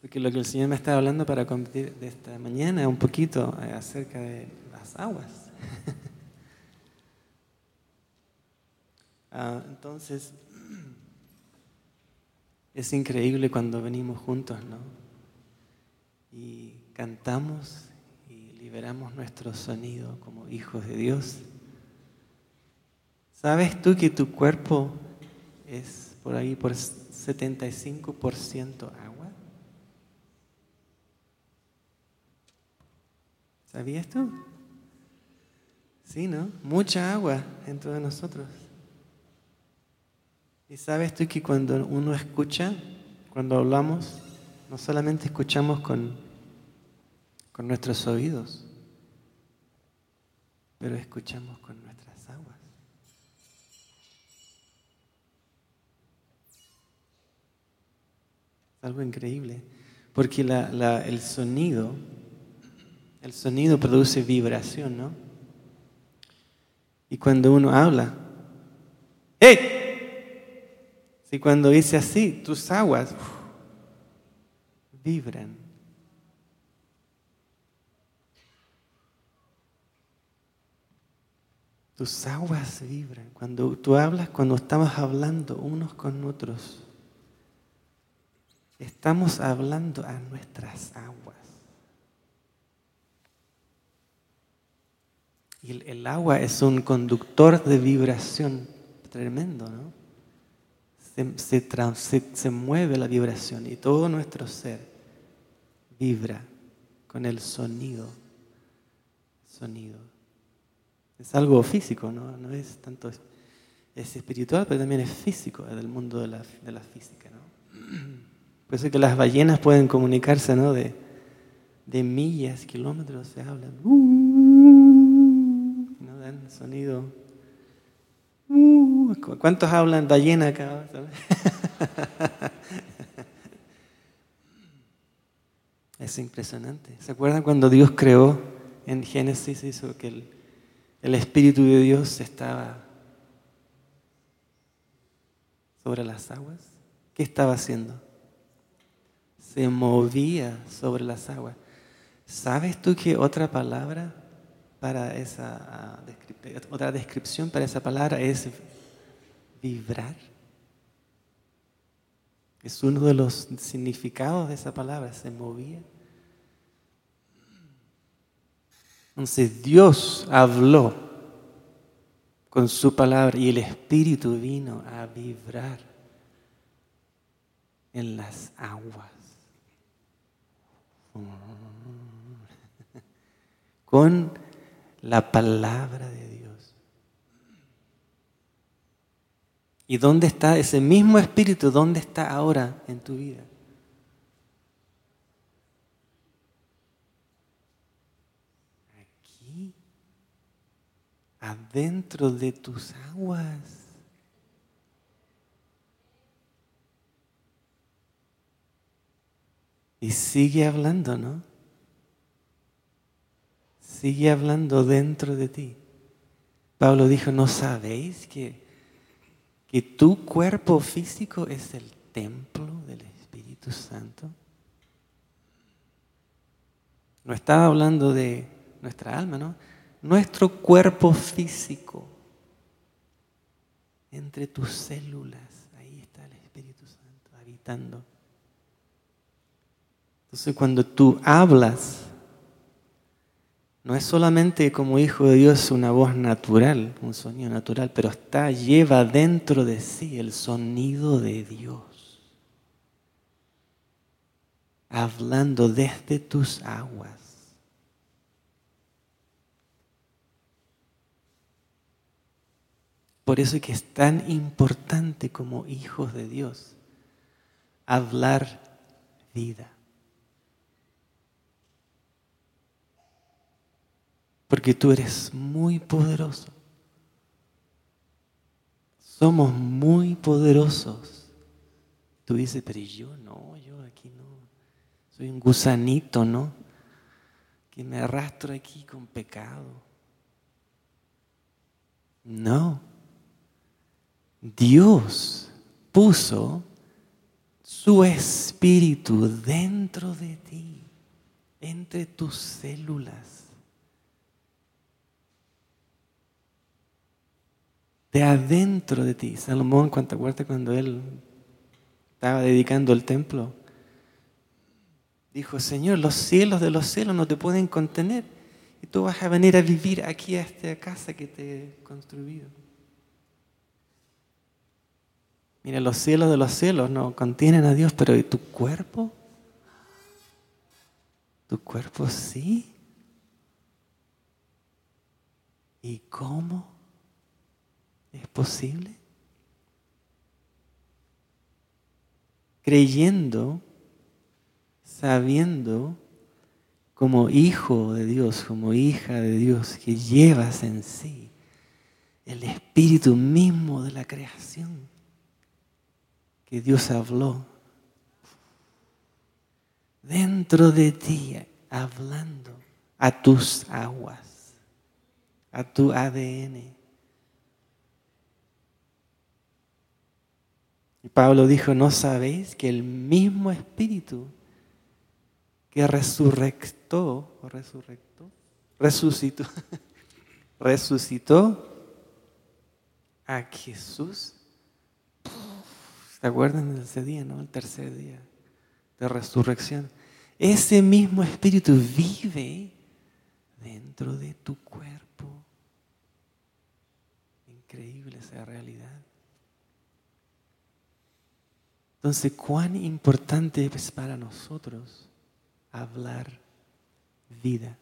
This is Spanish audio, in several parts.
Porque lo que el Señor me está hablando para compartir de esta mañana un poquito eh, acerca de las aguas. Ah, entonces, es increíble cuando venimos juntos, ¿no? Y cantamos y liberamos nuestro sonido como hijos de Dios. ¿Sabes tú que tu cuerpo es por ahí por 75% agua? ¿Sabías tú? Sí, ¿no? Mucha agua dentro de nosotros. Y sabes tú que cuando uno escucha, cuando hablamos, no solamente escuchamos con, con nuestros oídos, pero escuchamos con nuestras Algo increíble, porque el sonido, el sonido produce vibración, ¿no? Y cuando uno habla, ¡hey! Y cuando dice así, tus aguas vibran. Tus aguas vibran. Cuando tú hablas, cuando estamos hablando unos con otros, estamos hablando a nuestras aguas. Y el, agua es un conductor de vibración tremendo, ¿no? se, mueve la vibración y todo nuestro ser vibra con el sonido. Sonido. Es algo físico, ¿no? no es tanto es espiritual, pero también es físico, es del mundo de la, de la física. ¿no? Por eso que las ballenas pueden comunicarse ¿no? de, de millas, kilómetros, se hablan. ¿no? Dan sonido Uh, ¿Cuántos hablan ballena acá? Es impresionante. ¿Se acuerdan cuando Dios creó en Génesis hizo que el, el Espíritu de Dios estaba sobre las aguas? ¿Qué estaba haciendo? Se movía sobre las aguas. ¿Sabes tú qué otra palabra para esa ah, otra descripción para esa palabra es vibrar. Es uno de los significados de esa palabra, se movía. Entonces Dios habló con su palabra y el Espíritu vino a vibrar en las aguas. Con la palabra de Dios. ¿Y dónde está ese mismo espíritu? ¿Dónde está ahora en tu vida? Aquí, adentro de tus aguas. Y sigue hablando, ¿no? sigue hablando dentro de ti. Pablo dijo, ¿no sabéis que, que tu cuerpo físico es el templo del Espíritu Santo? No estaba hablando de nuestra alma, ¿no? Nuestro cuerpo físico. Entre tus células, ahí está el Espíritu Santo habitando. Entonces cuando tú hablas, no es solamente como hijo de Dios una voz natural, un sonido natural, pero está, lleva dentro de sí el sonido de Dios. Hablando desde tus aguas. Por eso es que es tan importante como hijos de Dios hablar vida. Porque tú eres muy poderoso. Somos muy poderosos. Tú dices, pero yo no, yo aquí no. Soy un gusanito, ¿no? Que me arrastro aquí con pecado. No. Dios puso su espíritu dentro de ti, entre tus células. De adentro de ti. Salomón, ¿cuánto acuerdas cuando él estaba dedicando el templo? Dijo, Señor, los cielos de los cielos no te pueden contener y tú vas a venir a vivir aquí a esta casa que te he construido. Mira, los cielos de los cielos no contienen a Dios, pero ¿y tu cuerpo? ¿Tu cuerpo sí? ¿Y cómo es posible? Creyendo, sabiendo como hijo de Dios, como hija de Dios, que llevas en sí el espíritu mismo de la creación que Dios habló dentro de ti, hablando a tus aguas, a tu ADN. Y Pablo dijo, ¿no sabéis que el mismo espíritu que resurrectó, resucitó, resucitó a Jesús. ¿Se acuerdan de ese día, no? El tercer día de resurrección. Ese mismo espíritu vive dentro de tu cuerpo. Increíble esa realidad. Entonces, cuán importante es para nosotros hablar vida.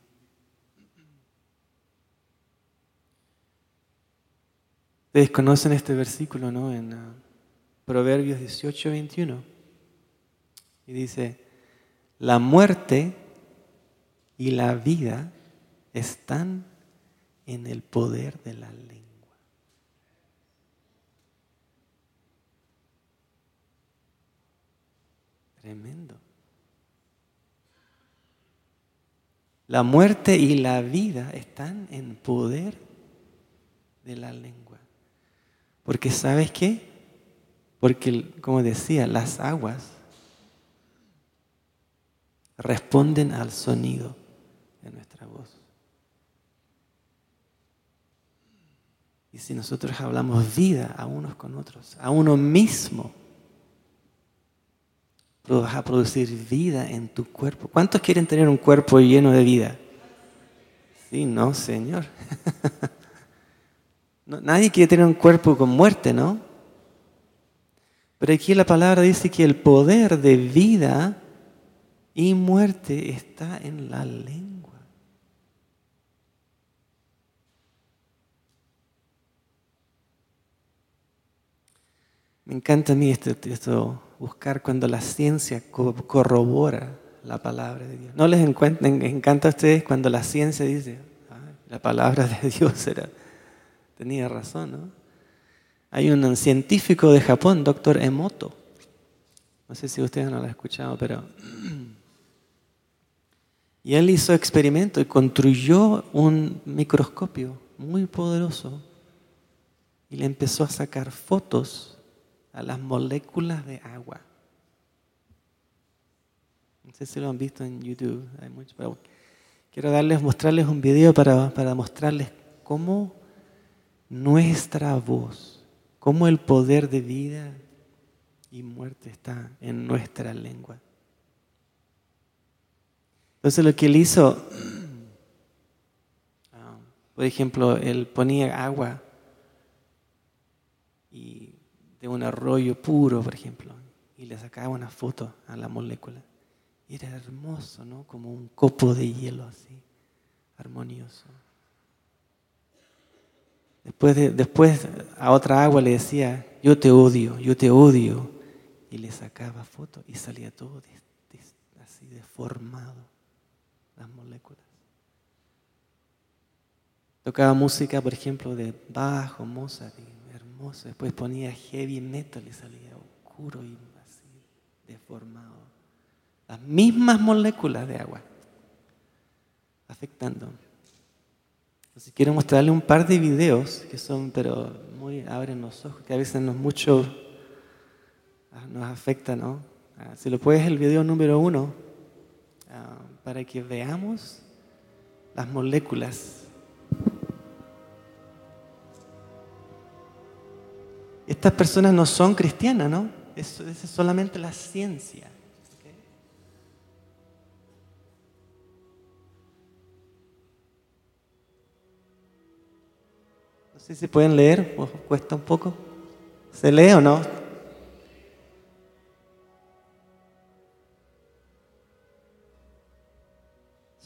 Ustedes conocen este versículo, ¿no? En uh, Proverbios 18, 21. Y dice, la muerte y la vida están en el poder de la lengua. Tremendo. La muerte y la vida están en poder de la lengua. Porque sabes qué? Porque, como decía, las aguas responden al sonido de nuestra voz. Y si nosotros hablamos vida a unos con otros, a uno mismo, vas a producir vida en tu cuerpo. ¿Cuántos quieren tener un cuerpo lleno de vida? Sí, no, Señor. nadie quiere tener un cuerpo con muerte, ¿no? Pero aquí la palabra dice que el poder de vida y muerte está en la lengua. Me encanta a mí esto, esto buscar cuando la ciencia corrobora la palabra de Dios. ¿No les encanta a ustedes cuando la ciencia dice, la palabra de Dios era, tenía razón? ¿no? Hay un científico de Japón, doctor Emoto, no sé si ustedes no lo han escuchado, pero... Y él hizo experimento y construyó un microscopio muy poderoso y le empezó a sacar fotos a las moléculas de agua. No sé si lo han visto en YouTube, hay mucho, pero quiero darles, mostrarles un video para, para mostrarles cómo nuestra voz, cómo el poder de vida y muerte está en nuestra lengua. Entonces lo que él hizo, ah, por ejemplo, él ponía agua y de un arroyo puro, por ejemplo, y le sacaba una foto a la molécula. Y era hermoso, ¿no? Como un copo de hielo así, armonioso. Después, después a otra agua le decía, yo te odio, yo te odio. Y le sacaba foto y salía todo así deformado, las moléculas. Tocaba música, por ejemplo, de bajo, Mozart, Después ponía heavy metal y salía oscuro y así, deformado. Las mismas moléculas de agua afectando. Entonces quiero mostrarle un par de videos que son, pero muy abren los ojos, que a veces nos mucho ah, nos afecta, ¿no? Ah, si lo puedes, el video número uno, ah, para que veamos las moléculas. Estas personas no son cristianas, ¿no? Es solamente la ciencia. No sé si pueden leer, cuesta un poco. ¿Se lee o no?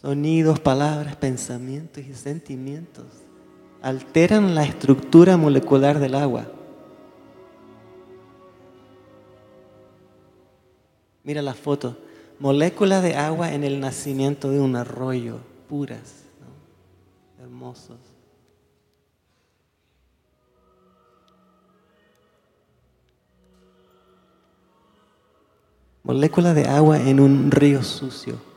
Sonidos, palabras, pensamientos y sentimientos alteran la estructura molecular del agua. Mira la foto. Moléculas de agua en el nacimiento de un arroyo, puras, hermosos. Moléculas de agua en un río sucio.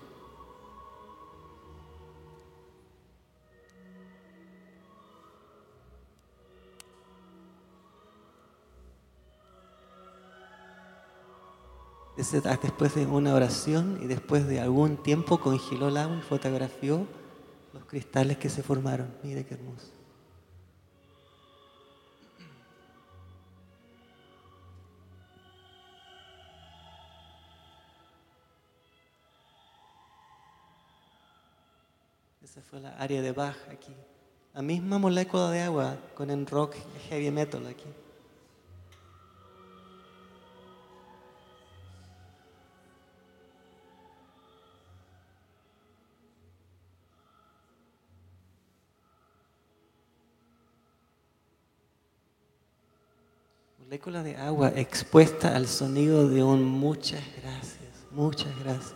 Después de una oración y después de algún tiempo congeló el agua y fotografió los cristales que se formaron. Mire qué hermoso. Esa fue la área de Bach aquí. La misma molécula de agua con el rock heavy metal aquí. De agua expuesta al sonido de un muchas gracias, muchas gracias.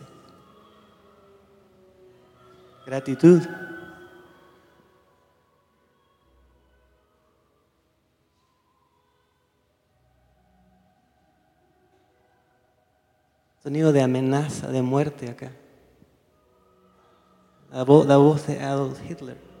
Gratitud. Sonido de amenaza, de muerte acá. La la voz de Adolf Hitler.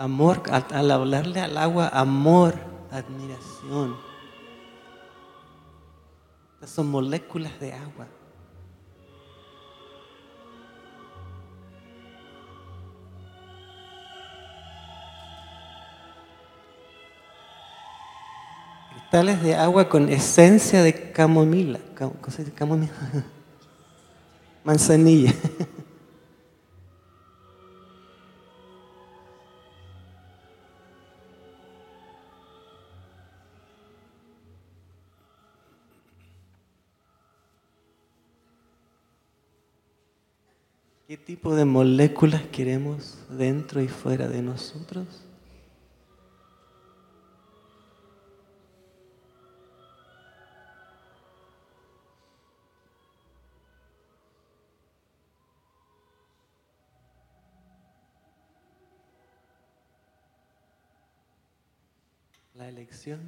Amor, al, hablarle al agua, amor, admiración. Estas son moléculas de agua. Cristales de agua con esencia de camomila. camomila? Manzanilla. tipo de moléculas queremos dentro y fuera de nosotros? La elección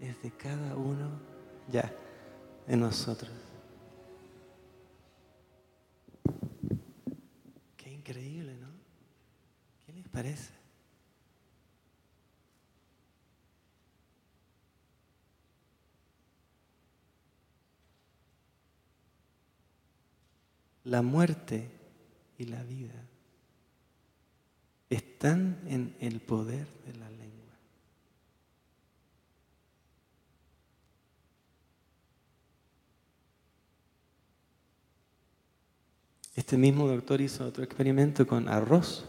es de cada uno ya de nosotros. Parece? La muerte y la vida están en el poder de la lengua. Este mismo doctor hizo otro experimento con arroz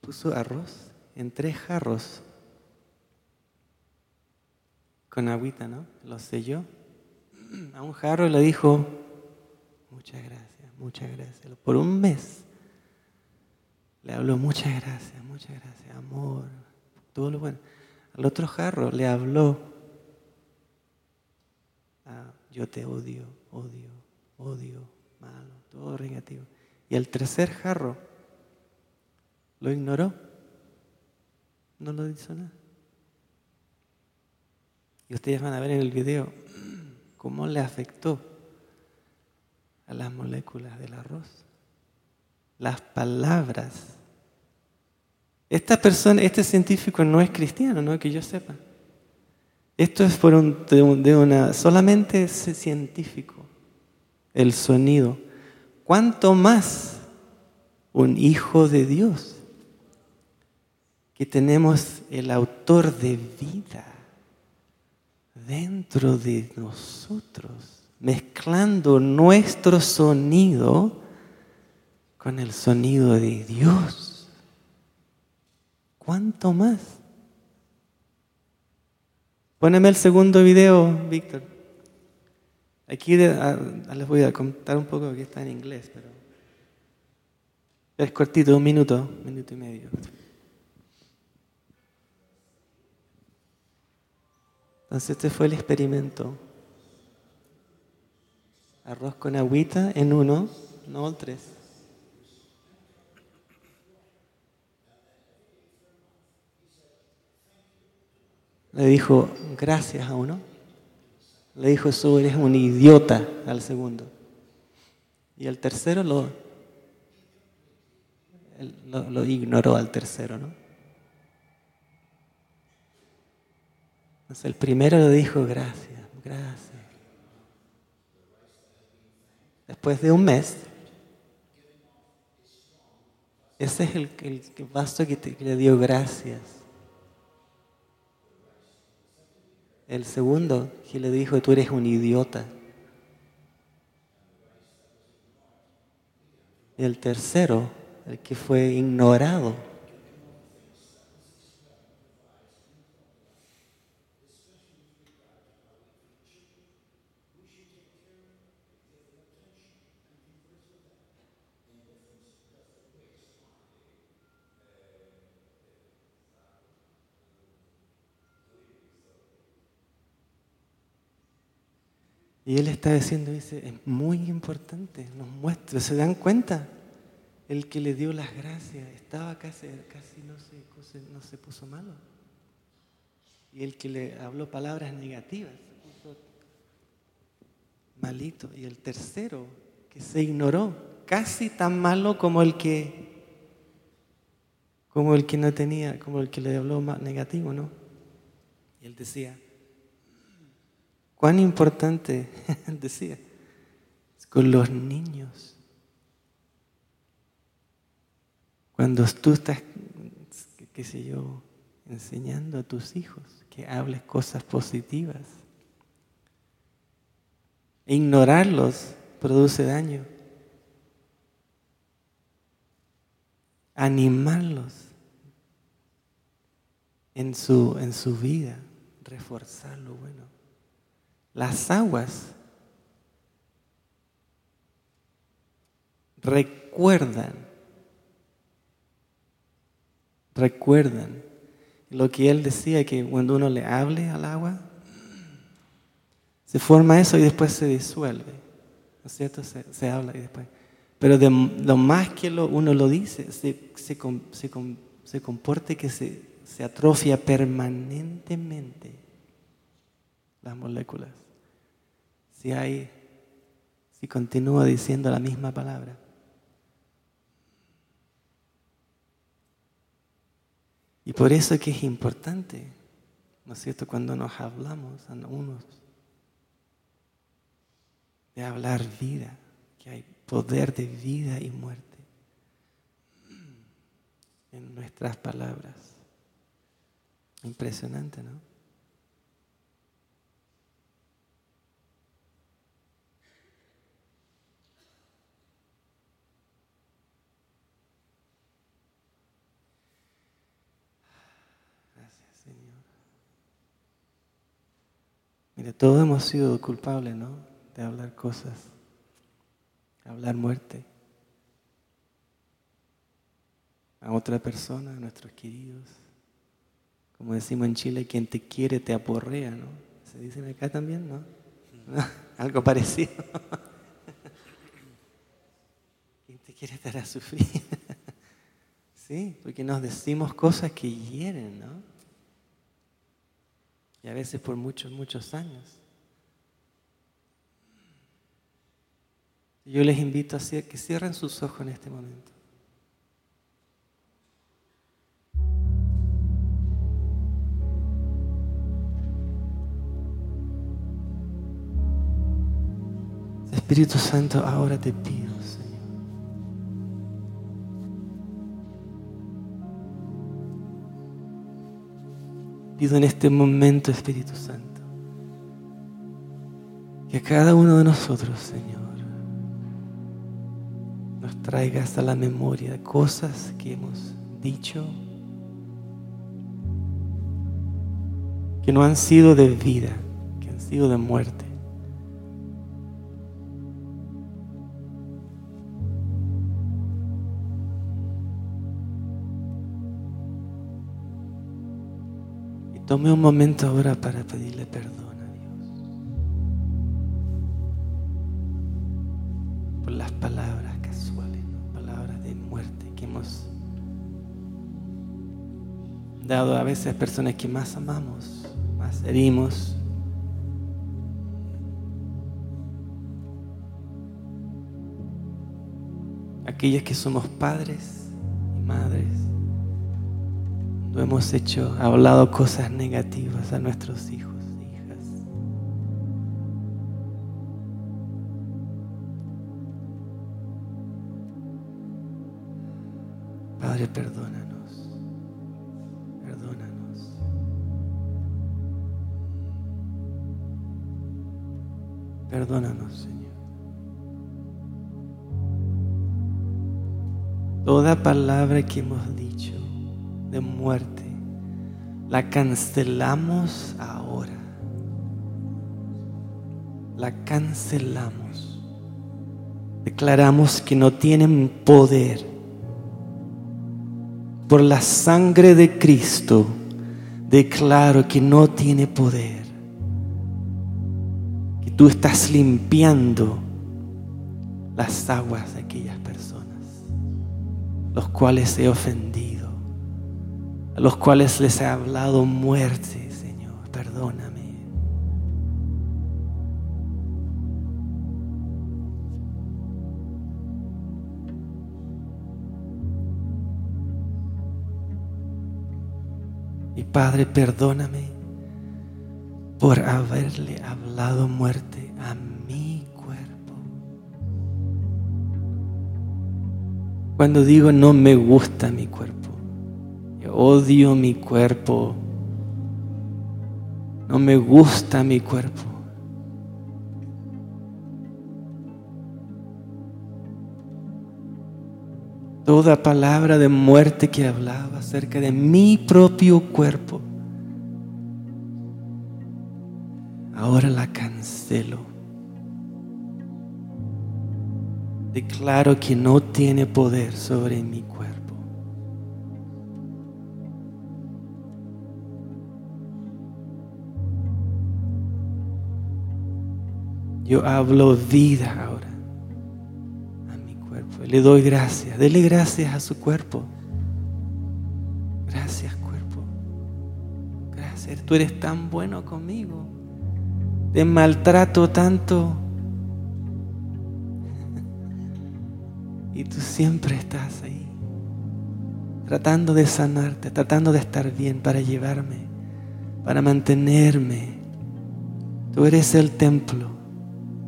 puso arroz en tres jarros con agüita, ¿no? Lo selló a un jarro y le dijo, muchas gracias, muchas gracias. Por un mes le habló, muchas gracias, muchas gracias, amor, todo lo bueno. Al otro jarro le habló, ah, yo te odio, odio, odio, malo, todo negativo. Y el tercer jarro lo ignoró. No lo hizo nada. Y ustedes van a ver en el video cómo le afectó a las moléculas del arroz. Las palabras. Esta persona, este científico no es cristiano, no que yo sepa. Esto es por un, de, una, solamente científico, el sonido. ¿Cuánto más un hijo de Dios? Que tenemos el autor de vida dentro de nosotros, mezclando nuestro sonido con el sonido de Dios. ¿Cuánto más? Póneme el segundo video, Víctor. Aquí les voy a contar un poco que está en inglés, pero es cortito, un minuto, un minuto y medio. Entonces este fue el experimento. Arroz con agüita en uno, no en tres. Le dijo gracias a uno. Le dijo, eso eres un idiota al segundo. Y el tercero lo, lo, ignoró al tercero, ¿no? Entonces el primero le dijo gracias, gracias. Después de un mes, ese es el, el vaso que, que le dio gracias. El segundo que le dijo, tú eres un idiota. Y el tercero, el que fue ignorado. Y él está diciendo, dice, es muy importante, nos muestra, ¿se dan cuenta? El que le dio las gracias estaba casi, casi no, se, no se puso malo. Y el que le habló palabras negativas se puso malito. Y el tercero, que se ignoró, casi tan malo como el que, como el que no tenía, como el que le habló más negativo, ¿no? Y él decía, Cuán importante, decía, con los niños. Cuando tú estás, qué sé yo, enseñando a tus hijos que hables cosas positivas. Ignorarlos produce daño. Animarlos en su, en su vida, reforzar lo bueno. Las aguas recuerdan, recuerdan lo que él decía, que cuando uno le hable al agua, se forma eso y después se disuelve. ¿No es cierto? Se, habla y después. Pero de lo más que uno lo dice, se, se, se comporte que se, se atrofia permanentemente las moléculas si hay, si continúa diciendo la misma palabra. Y por eso que es importante, ¿no es cierto?, cuando nos hablamos a unos, de hablar vida, que hay poder de vida y muerte en nuestras palabras. Impresionante, ¿no? Mire, todos hemos sido culpables, ¿no? De hablar cosas, hablar muerte a otra persona, a nuestros queridos. Como decimos en Chile, quien te quiere te aporrea, ¿no? Se dicen acá también, ¿no? Algo parecido. quien te quiere te hará sufrir. sí, porque nos decimos cosas que hieren, ¿no? Y a veces por muchos, muchos años. Yo les invito a que cierren sus ojos en este momento. Espíritu Santo, ahora te pido, Pido en este momento, Espíritu Santo, que a cada uno de nosotros, Señor, nos traigas a la memoria cosas que hemos dicho que no han sido de vida, que han sido de muerte. Tome un momento ahora para pedirle perdón a Dios por las palabras casuales, palabras de muerte que hemos dado a veces a personas que más amamos, más herimos. Aquellos que somos padres hemos hecho, hablado cosas negativas a nuestros hijos e hijas. Padre, perdónanos. Perdónanos. Perdónanos, Señor. Toda palabra que hemos dicho de muerte, la cancelamos ahora. La cancelamos. Declaramos que no tienen poder. Por la sangre de Cristo, declaro que no tiene poder. Que tú estás limpiando las aguas de aquellas personas, los cuales he ofendido los cuales les he hablado muerte, Señor, perdóname. Y Padre, perdóname por haberle hablado muerte a mi cuerpo. Cuando digo no me gusta mi cuerpo odio mi cuerpo, no me gusta mi cuerpo. Toda palabra de muerte que hablaba acerca de mi propio cuerpo, ahora la cancelo. Declaro que no tiene poder sobre mi cuerpo. Yo hablo vida ahora a mi cuerpo. Le doy gracias. Dele gracias a su cuerpo. Gracias cuerpo. Gracias. Tú eres tan bueno conmigo. Te maltrato tanto. Y tú siempre estás ahí. Tratando de sanarte, tratando de estar bien para llevarme, para mantenerme. Tú eres el templo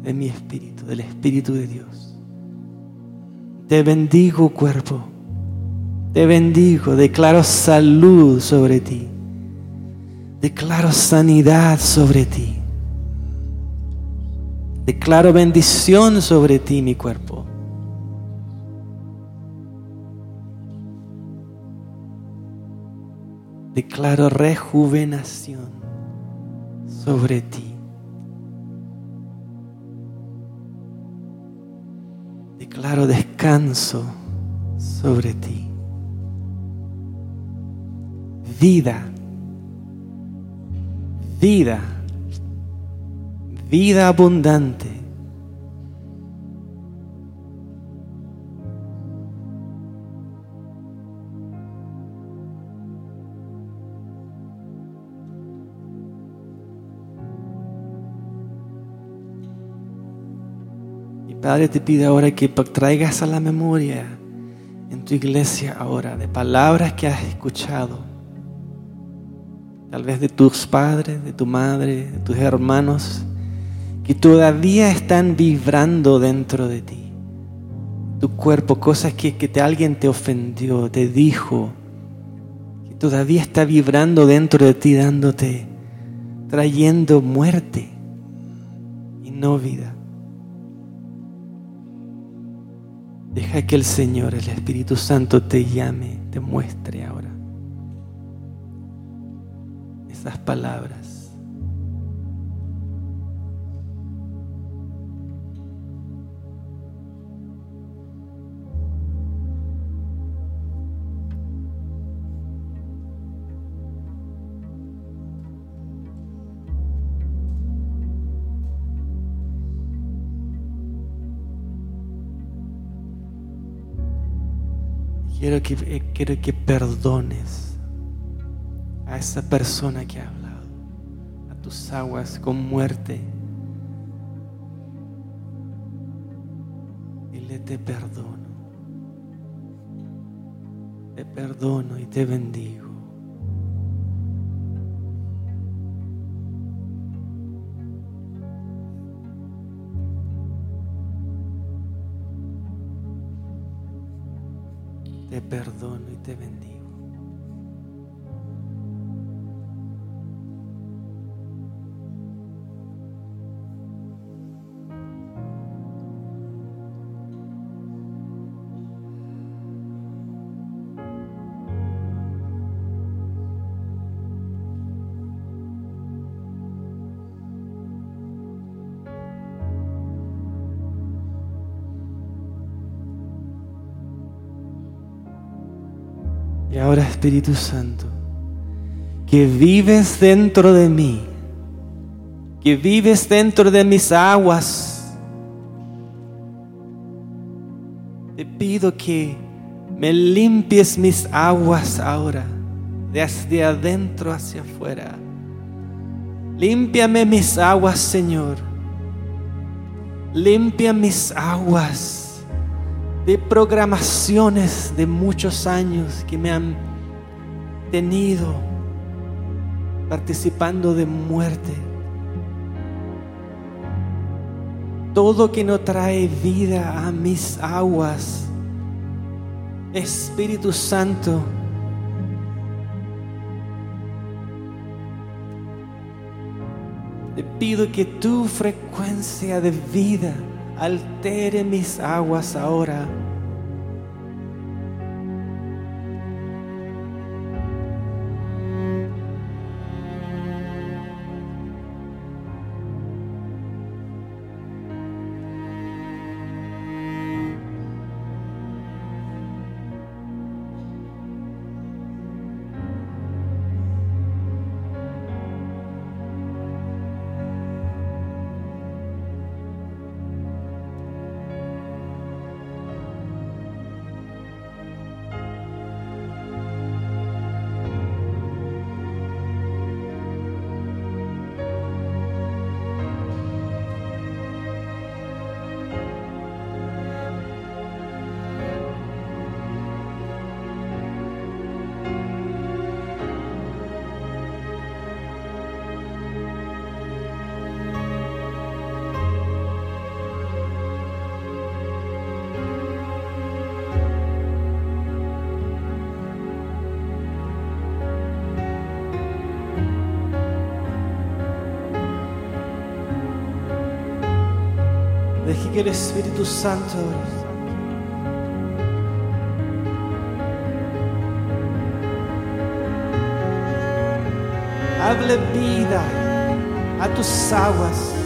de mi espíritu, del espíritu de Dios. Te bendigo cuerpo, te bendigo, declaro salud sobre ti, declaro sanidad sobre ti, declaro bendición sobre ti mi cuerpo. Declaro rejuvenación sobre ti. Declaro descanso sobre ti. Vida, vida, vida abundante. Padre, te pido ahora que traigas a la memoria en tu iglesia ahora de palabras que has escuchado, tal vez de tus padres, de tu madre, de tus hermanos, que todavía están vibrando dentro de ti. Tu cuerpo, cosas que, que alguien te ofendió, te dijo, que todavía está vibrando dentro de ti, dándote, trayendo muerte y no vida. Deja que el Señor, el Espíritu Santo, te llame, te muestre ahora esas palabras. Quiero que, eh, quiero que perdones a esa persona que ha hablado, a tus aguas con muerte. Dile, te perdono. Te perdono y te bendigo. Perdono y te bendigo. Espíritu Santo, que vives dentro de mí, que vives dentro de mis aguas, te pido que me limpies mis aguas ahora, desde adentro hacia afuera. Límpiame mis aguas, Señor. Limpia mis aguas de programaciones de muchos años que me han tenido participando de muerte. Todo que no trae vida a mis aguas, Espíritu Santo, te pido que tu frecuencia de vida altere mis aguas ahora. Que el Espíritu Santo hable vida a tus aguas.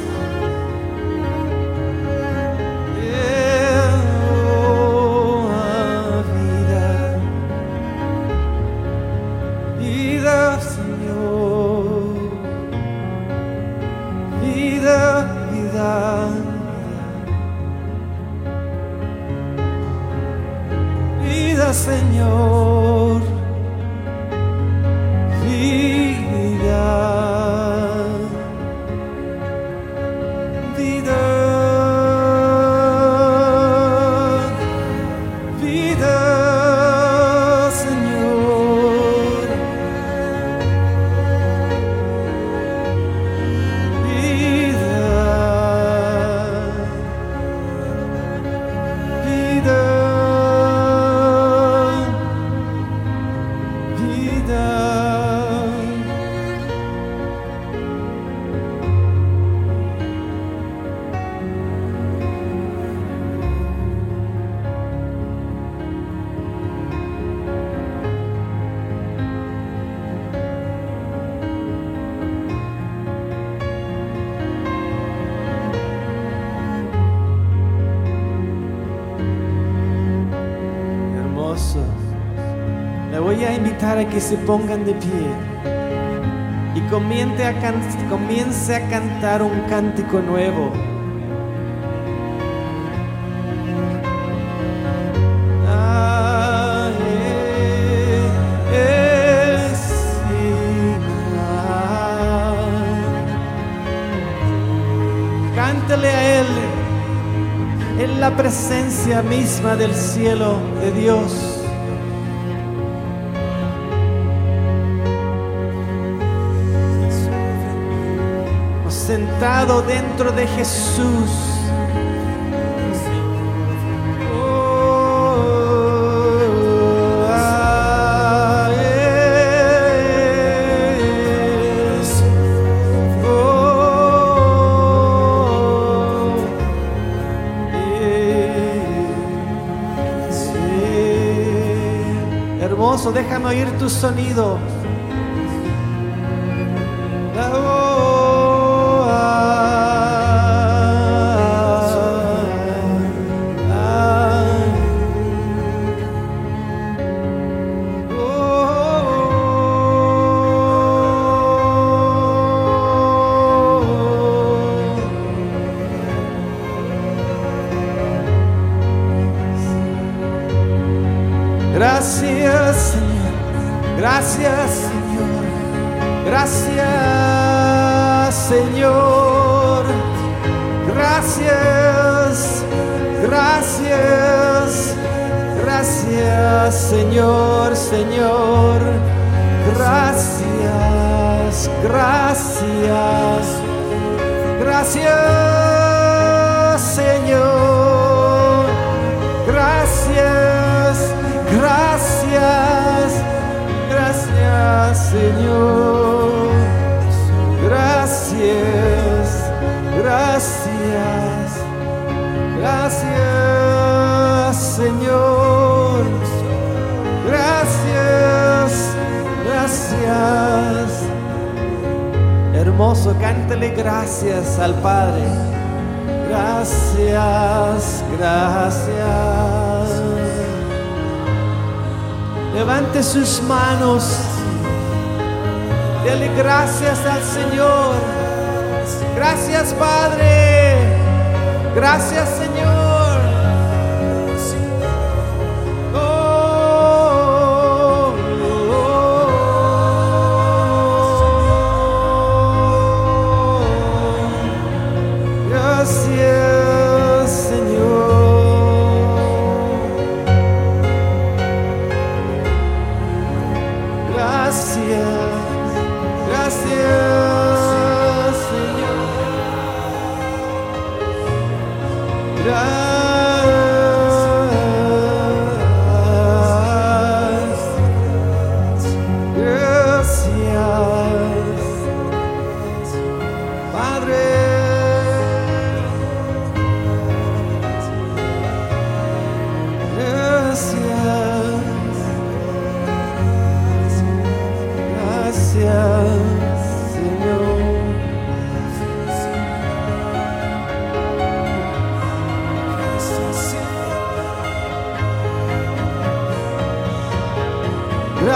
Invitar a que se pongan de pie y comience a, comience a cantar un cántico nuevo. Cántale a Él en la presencia misma del cielo de Dios. Sentado dentro de Jesús. Oh. Oh. Hermoso, déjame oír tu sonido. Hermoso, cántele gracias al Padre. Gracias, gracias. Levante sus manos. Dele gracias al Señor. Gracias, Padre. Gracias, Señor.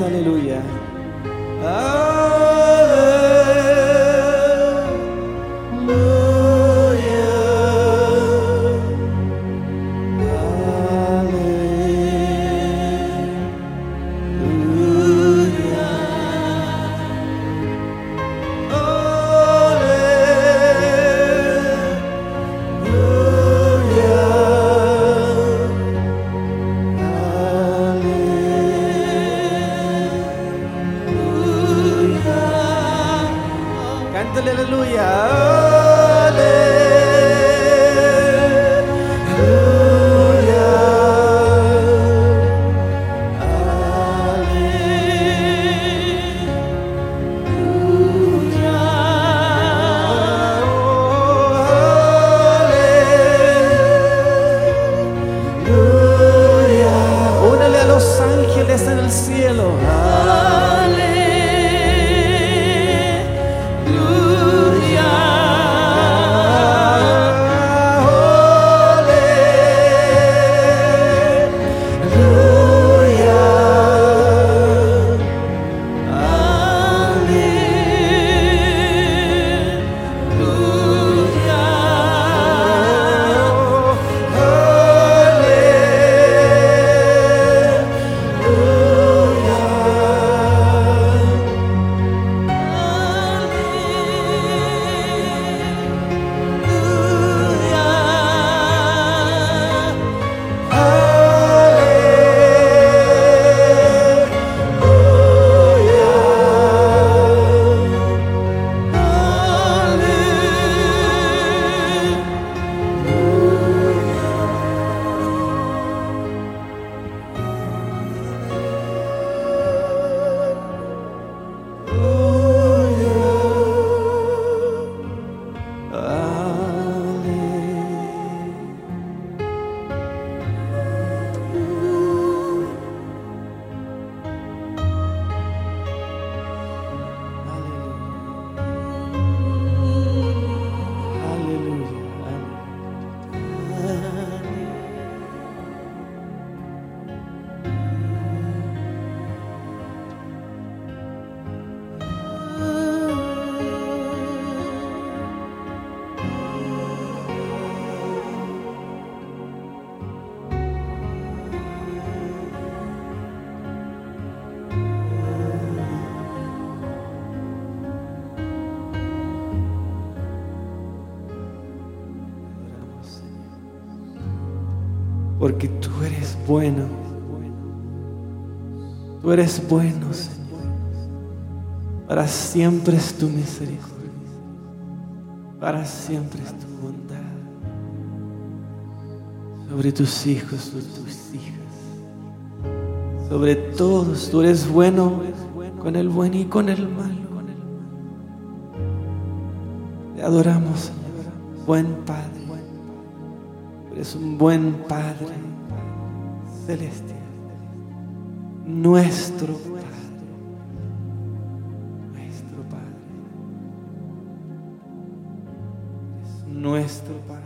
más, Porque tú eres bueno. Tú eres bueno, Señor. Para siempre es tu misericordia. Para siempre es tu bondad. Sobre tus hijos, sobre tus hijas. Sobre todos. Tú eres bueno con el bueno y con el malo. Te adoramos, Señor. Buen Padre. Eres un buen Padre celestial. Nuestro Padre. Nuestro Padre. Es nuestro Padre.